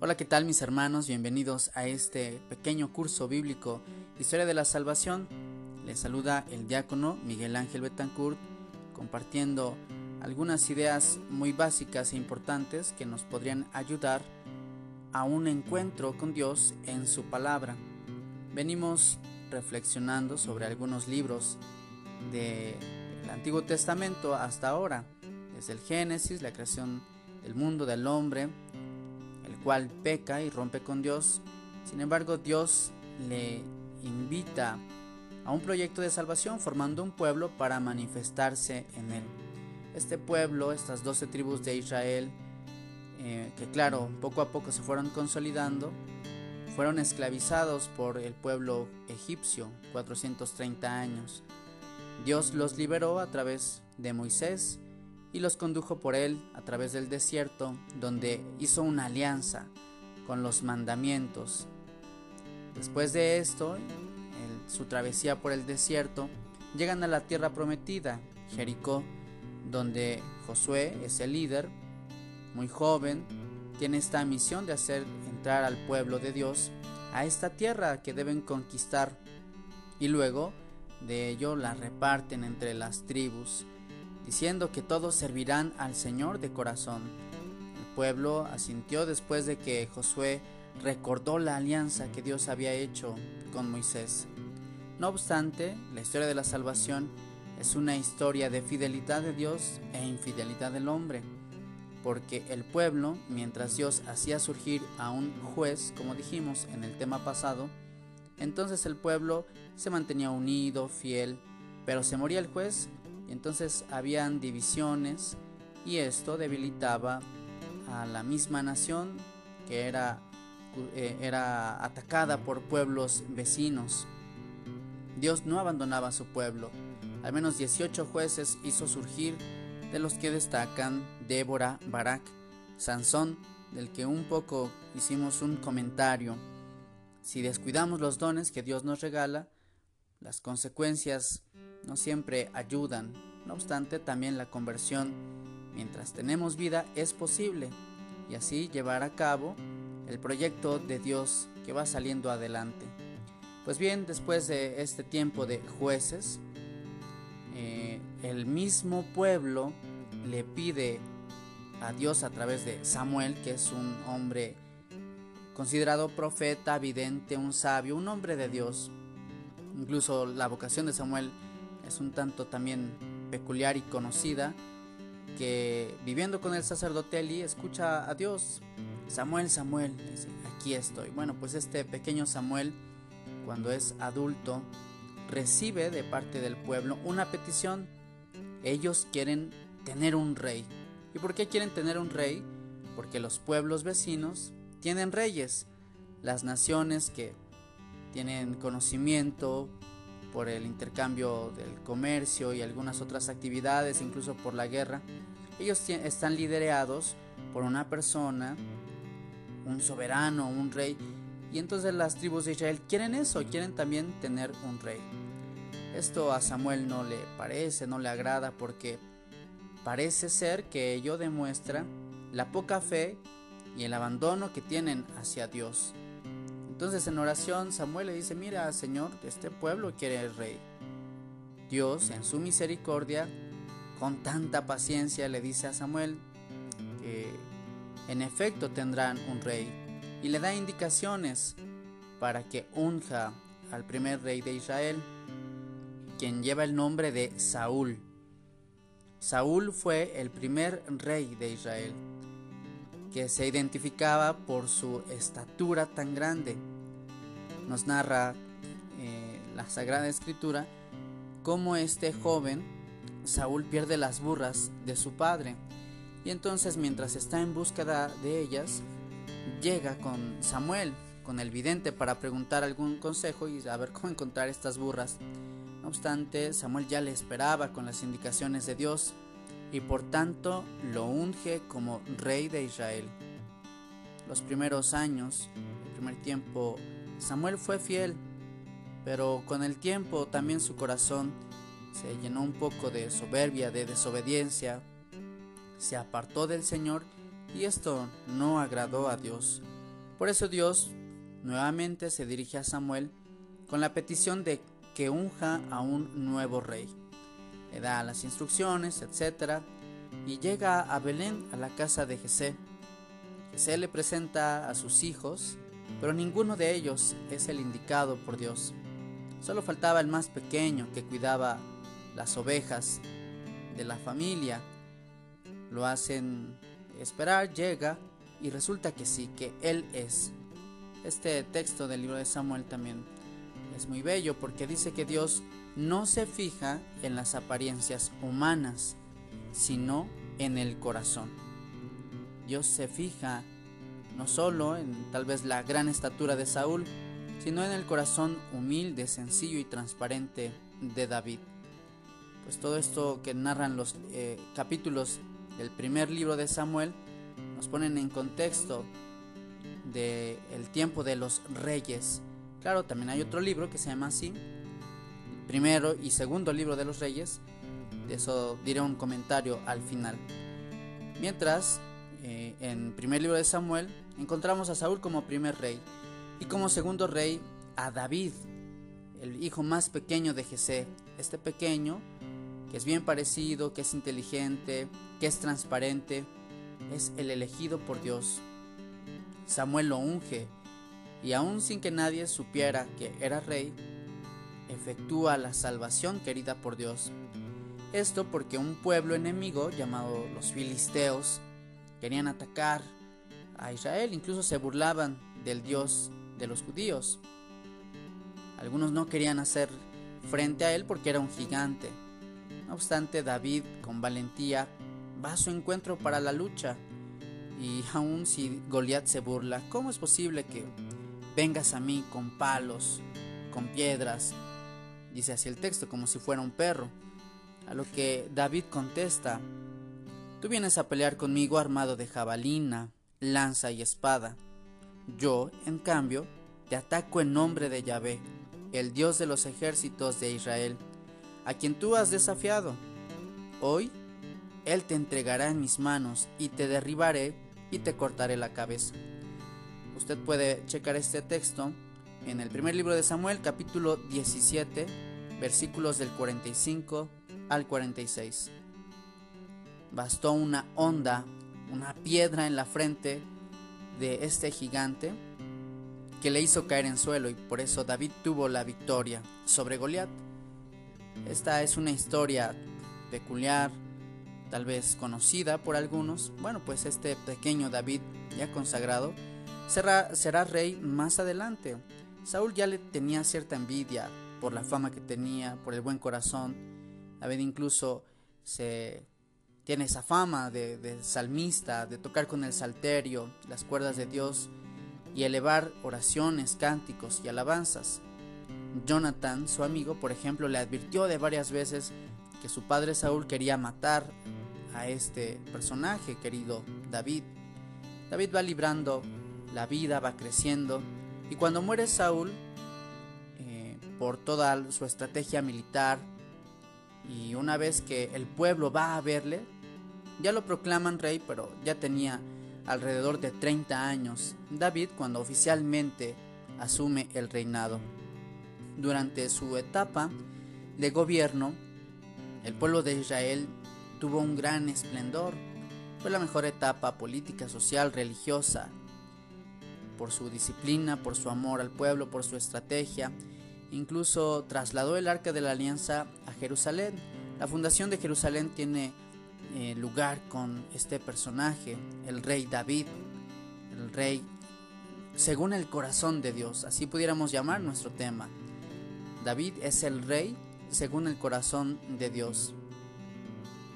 Hola, ¿qué tal mis hermanos? Bienvenidos a este pequeño curso bíblico Historia de la Salvación. Les saluda el diácono Miguel Ángel Betancourt compartiendo algunas ideas muy básicas e importantes que nos podrían ayudar a un encuentro con Dios en su palabra. Venimos reflexionando sobre algunos libros del Antiguo Testamento hasta ahora, desde el Génesis, la creación del mundo, del hombre, cual peca y rompe con Dios. Sin embargo, Dios le invita a un proyecto de salvación formando un pueblo para manifestarse en él. Este pueblo, estas doce tribus de Israel, eh, que claro, poco a poco se fueron consolidando, fueron esclavizados por el pueblo egipcio 430 años. Dios los liberó a través de Moisés y los condujo por él a través del desierto, donde hizo una alianza con los mandamientos. Después de esto, en su travesía por el desierto, llegan a la tierra prometida, Jericó, donde Josué es el líder, muy joven, tiene esta misión de hacer entrar al pueblo de Dios a esta tierra que deben conquistar y luego de ello la reparten entre las tribus diciendo que todos servirán al Señor de corazón. El pueblo asintió después de que Josué recordó la alianza que Dios había hecho con Moisés. No obstante, la historia de la salvación es una historia de fidelidad de Dios e infidelidad del hombre, porque el pueblo, mientras Dios hacía surgir a un juez, como dijimos en el tema pasado, entonces el pueblo se mantenía unido, fiel, pero se moría el juez y entonces habían divisiones y esto debilitaba a la misma nación que era, eh, era atacada por pueblos vecinos. Dios no abandonaba a su pueblo. Al menos 18 jueces hizo surgir, de los que destacan Débora, Barak, Sansón, del que un poco hicimos un comentario. Si descuidamos los dones que Dios nos regala, las consecuencias no siempre ayudan. No obstante, también la conversión, mientras tenemos vida, es posible y así llevar a cabo el proyecto de Dios que va saliendo adelante. Pues bien, después de este tiempo de jueces, eh, el mismo pueblo le pide a Dios a través de Samuel, que es un hombre considerado profeta, vidente, un sabio, un hombre de Dios. Incluso la vocación de Samuel es un tanto también peculiar y conocida, que viviendo con el sacerdote Eli escucha a Dios. Samuel, Samuel, dice, aquí estoy. Bueno, pues este pequeño Samuel, cuando es adulto, recibe de parte del pueblo una petición. Ellos quieren tener un rey. ¿Y por qué quieren tener un rey? Porque los pueblos vecinos tienen reyes. Las naciones que tienen conocimiento, por el intercambio del comercio y algunas otras actividades, incluso por la guerra, ellos están liderados por una persona, un soberano, un rey, y entonces las tribus de Israel quieren eso, quieren también tener un rey. Esto a Samuel no le parece, no le agrada porque parece ser que ello demuestra la poca fe y el abandono que tienen hacia Dios. Entonces en oración Samuel le dice, mira Señor, este pueblo quiere el rey. Dios en su misericordia, con tanta paciencia, le dice a Samuel que en efecto tendrán un rey y le da indicaciones para que unja al primer rey de Israel, quien lleva el nombre de Saúl. Saúl fue el primer rey de Israel que se identificaba por su estatura tan grande. Nos narra eh, la Sagrada Escritura cómo este joven, Saúl, pierde las burras de su padre. Y entonces mientras está en búsqueda de ellas, llega con Samuel, con el vidente, para preguntar algún consejo y saber cómo encontrar estas burras. No obstante, Samuel ya le esperaba con las indicaciones de Dios y por tanto lo unge como rey de Israel. Los primeros años, el primer tiempo, Samuel fue fiel, pero con el tiempo también su corazón se llenó un poco de soberbia, de desobediencia, se apartó del Señor y esto no agradó a Dios. Por eso Dios nuevamente se dirige a Samuel con la petición de que unja a un nuevo rey. Da las instrucciones, etc. Y llega a Belén, a la casa de Jesé. Jesé le presenta a sus hijos, pero ninguno de ellos es el indicado por Dios. Solo faltaba el más pequeño que cuidaba las ovejas de la familia. Lo hacen esperar, llega y resulta que sí, que él es. Este texto del libro de Samuel también es muy bello porque dice que Dios no se fija en las apariencias humanas, sino en el corazón. Dios se fija no solo en tal vez la gran estatura de Saúl, sino en el corazón humilde, sencillo y transparente de David. Pues todo esto que narran los eh, capítulos del primer libro de Samuel nos ponen en contexto del el tiempo de los reyes. Claro, también hay otro libro que se llama así, primero y segundo libro de los reyes. De eso diré un comentario al final. Mientras, eh, en primer libro de Samuel encontramos a Saúl como primer rey y como segundo rey a David, el hijo más pequeño de Jesé. Este pequeño, que es bien parecido, que es inteligente, que es transparente, es el elegido por Dios. Samuel lo unge y aun sin que nadie supiera que era rey, efectúa la salvación querida por Dios. Esto porque un pueblo enemigo llamado los filisteos querían atacar a Israel, incluso se burlaban del Dios de los judíos. Algunos no querían hacer frente a él porque era un gigante. No obstante, David, con valentía, va a su encuentro para la lucha. Y aun si Goliat se burla, ¿cómo es posible que vengas a mí con palos, con piedras? Dice así el texto, como si fuera un perro. A lo que David contesta, tú vienes a pelear conmigo armado de jabalina, lanza y espada. Yo, en cambio, te ataco en nombre de Yahvé, el Dios de los ejércitos de Israel, a quien tú has desafiado. Hoy, Él te entregará en mis manos y te derribaré y te cortaré la cabeza. Usted puede checar este texto en el primer libro de Samuel, capítulo 17, versículos del 45 al 46. Bastó una onda, una piedra en la frente de este gigante que le hizo caer en suelo y por eso David tuvo la victoria sobre Goliat. Esta es una historia peculiar, tal vez conocida por algunos. Bueno, pues este pequeño David ya consagrado será, será rey más adelante. Saúl ya le tenía cierta envidia por la fama que tenía, por el buen corazón. David incluso se tiene esa fama de, salmista, de tocar con el salterio, las cuerdas de Dios y elevar oraciones, cánticos y alabanzas. Jonathan, su amigo, por ejemplo, le advirtió de varias veces que su padre Saúl quería matar a este personaje querido David. David va librando la vida, va creciendo y cuando muere Saúl, por toda su estrategia militar y una vez que el pueblo va a verle, ya lo proclaman rey, pero ya tenía alrededor de 30 años David cuando oficialmente asume el reinado. Durante su etapa de gobierno, el pueblo de Israel tuvo un gran esplendor. Fue la mejor etapa política, social, religiosa, por su disciplina, por su amor al pueblo, por su estrategia. Incluso trasladó el arca de la alianza a Jerusalén. La fundación de Jerusalén tiene eh, lugar con este personaje, el rey David, el rey según el corazón de Dios, así pudiéramos llamar nuestro tema. David es el rey según el corazón de Dios.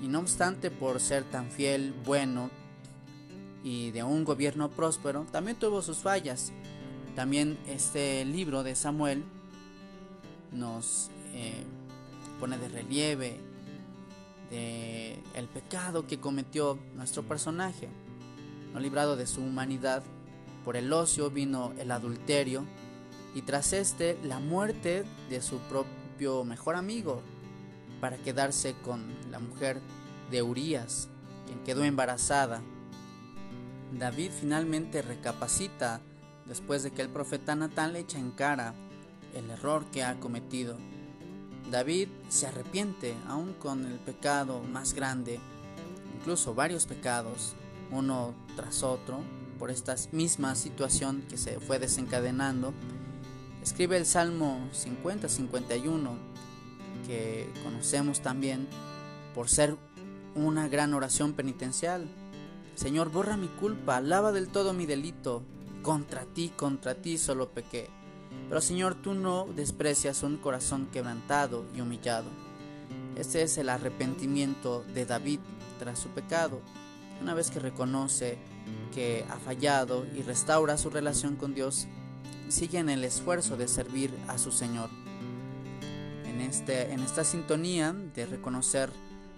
Y no obstante por ser tan fiel, bueno y de un gobierno próspero, también tuvo sus fallas. También este libro de Samuel nos eh, pone de relieve el pecado que cometió nuestro personaje. No librado de su humanidad, por el ocio vino el adulterio y tras este la muerte de su propio mejor amigo para quedarse con la mujer de Urias, quien quedó embarazada. David finalmente recapacita después de que el profeta Natán le echa en cara el error que ha cometido. David se arrepiente aún con el pecado más grande, incluso varios pecados, uno tras otro, por esta misma situación que se fue desencadenando. Escribe el Salmo 50-51, que conocemos también por ser una gran oración penitencial. Señor, borra mi culpa, lava del todo mi delito. Contra ti, contra ti solo pequé. Pero Señor, tú no desprecias un corazón quebrantado y humillado. Ese es el arrepentimiento de David tras su pecado. Una vez que reconoce que ha fallado y restaura su relación con Dios, sigue en el esfuerzo de servir a su Señor. En, este, en esta sintonía de reconocer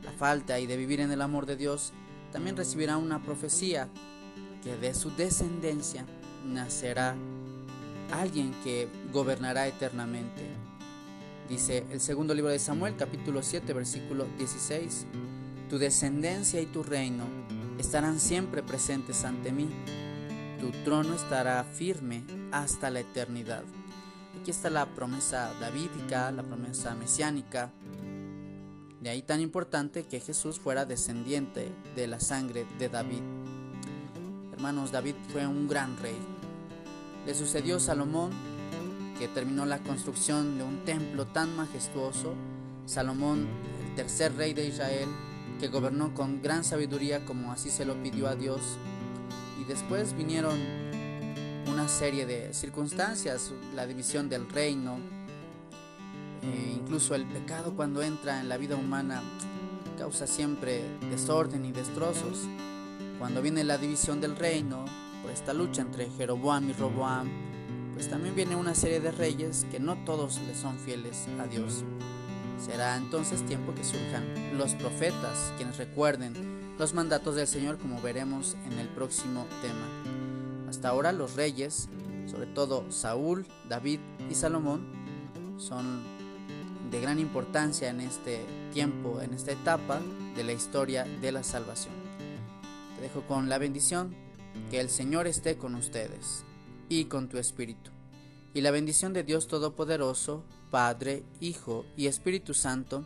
la falta y de vivir en el amor de Dios, también recibirá una profecía que de su descendencia nacerá alguien que gobernará eternamente. Dice el segundo libro de Samuel, capítulo 7, versículo 16, Tu descendencia y tu reino estarán siempre presentes ante mí, tu trono estará firme hasta la eternidad. Aquí está la promesa davídica, la promesa mesiánica. De ahí tan importante que Jesús fuera descendiente de la sangre de David. Hermanos, David fue un gran rey, le sucedió Salomón, que terminó la construcción de un templo tan majestuoso. Salomón, el tercer rey de Israel, que gobernó con gran sabiduría como así se lo pidió a Dios. Y después vinieron una serie de circunstancias, la división del reino, e incluso el pecado cuando entra en la vida humana causa siempre desorden y destrozos. Cuando viene la división del reino, por esta lucha entre Jeroboam y Roboam, pues también viene una serie de reyes que no todos le son fieles a Dios. Será entonces tiempo que surjan los profetas, quienes recuerden los mandatos del Señor como veremos en el próximo tema. Hasta ahora los reyes, sobre todo Saúl, David y Salomón, son de gran importancia en este tiempo, en esta etapa de la historia de la salvación. Te dejo con la bendición que el Señor esté con ustedes y con tu espíritu. Y la bendición de Dios Todopoderoso, Padre, Hijo y Espíritu Santo,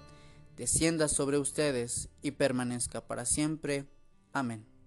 descienda sobre ustedes y permanezca para siempre. Amén.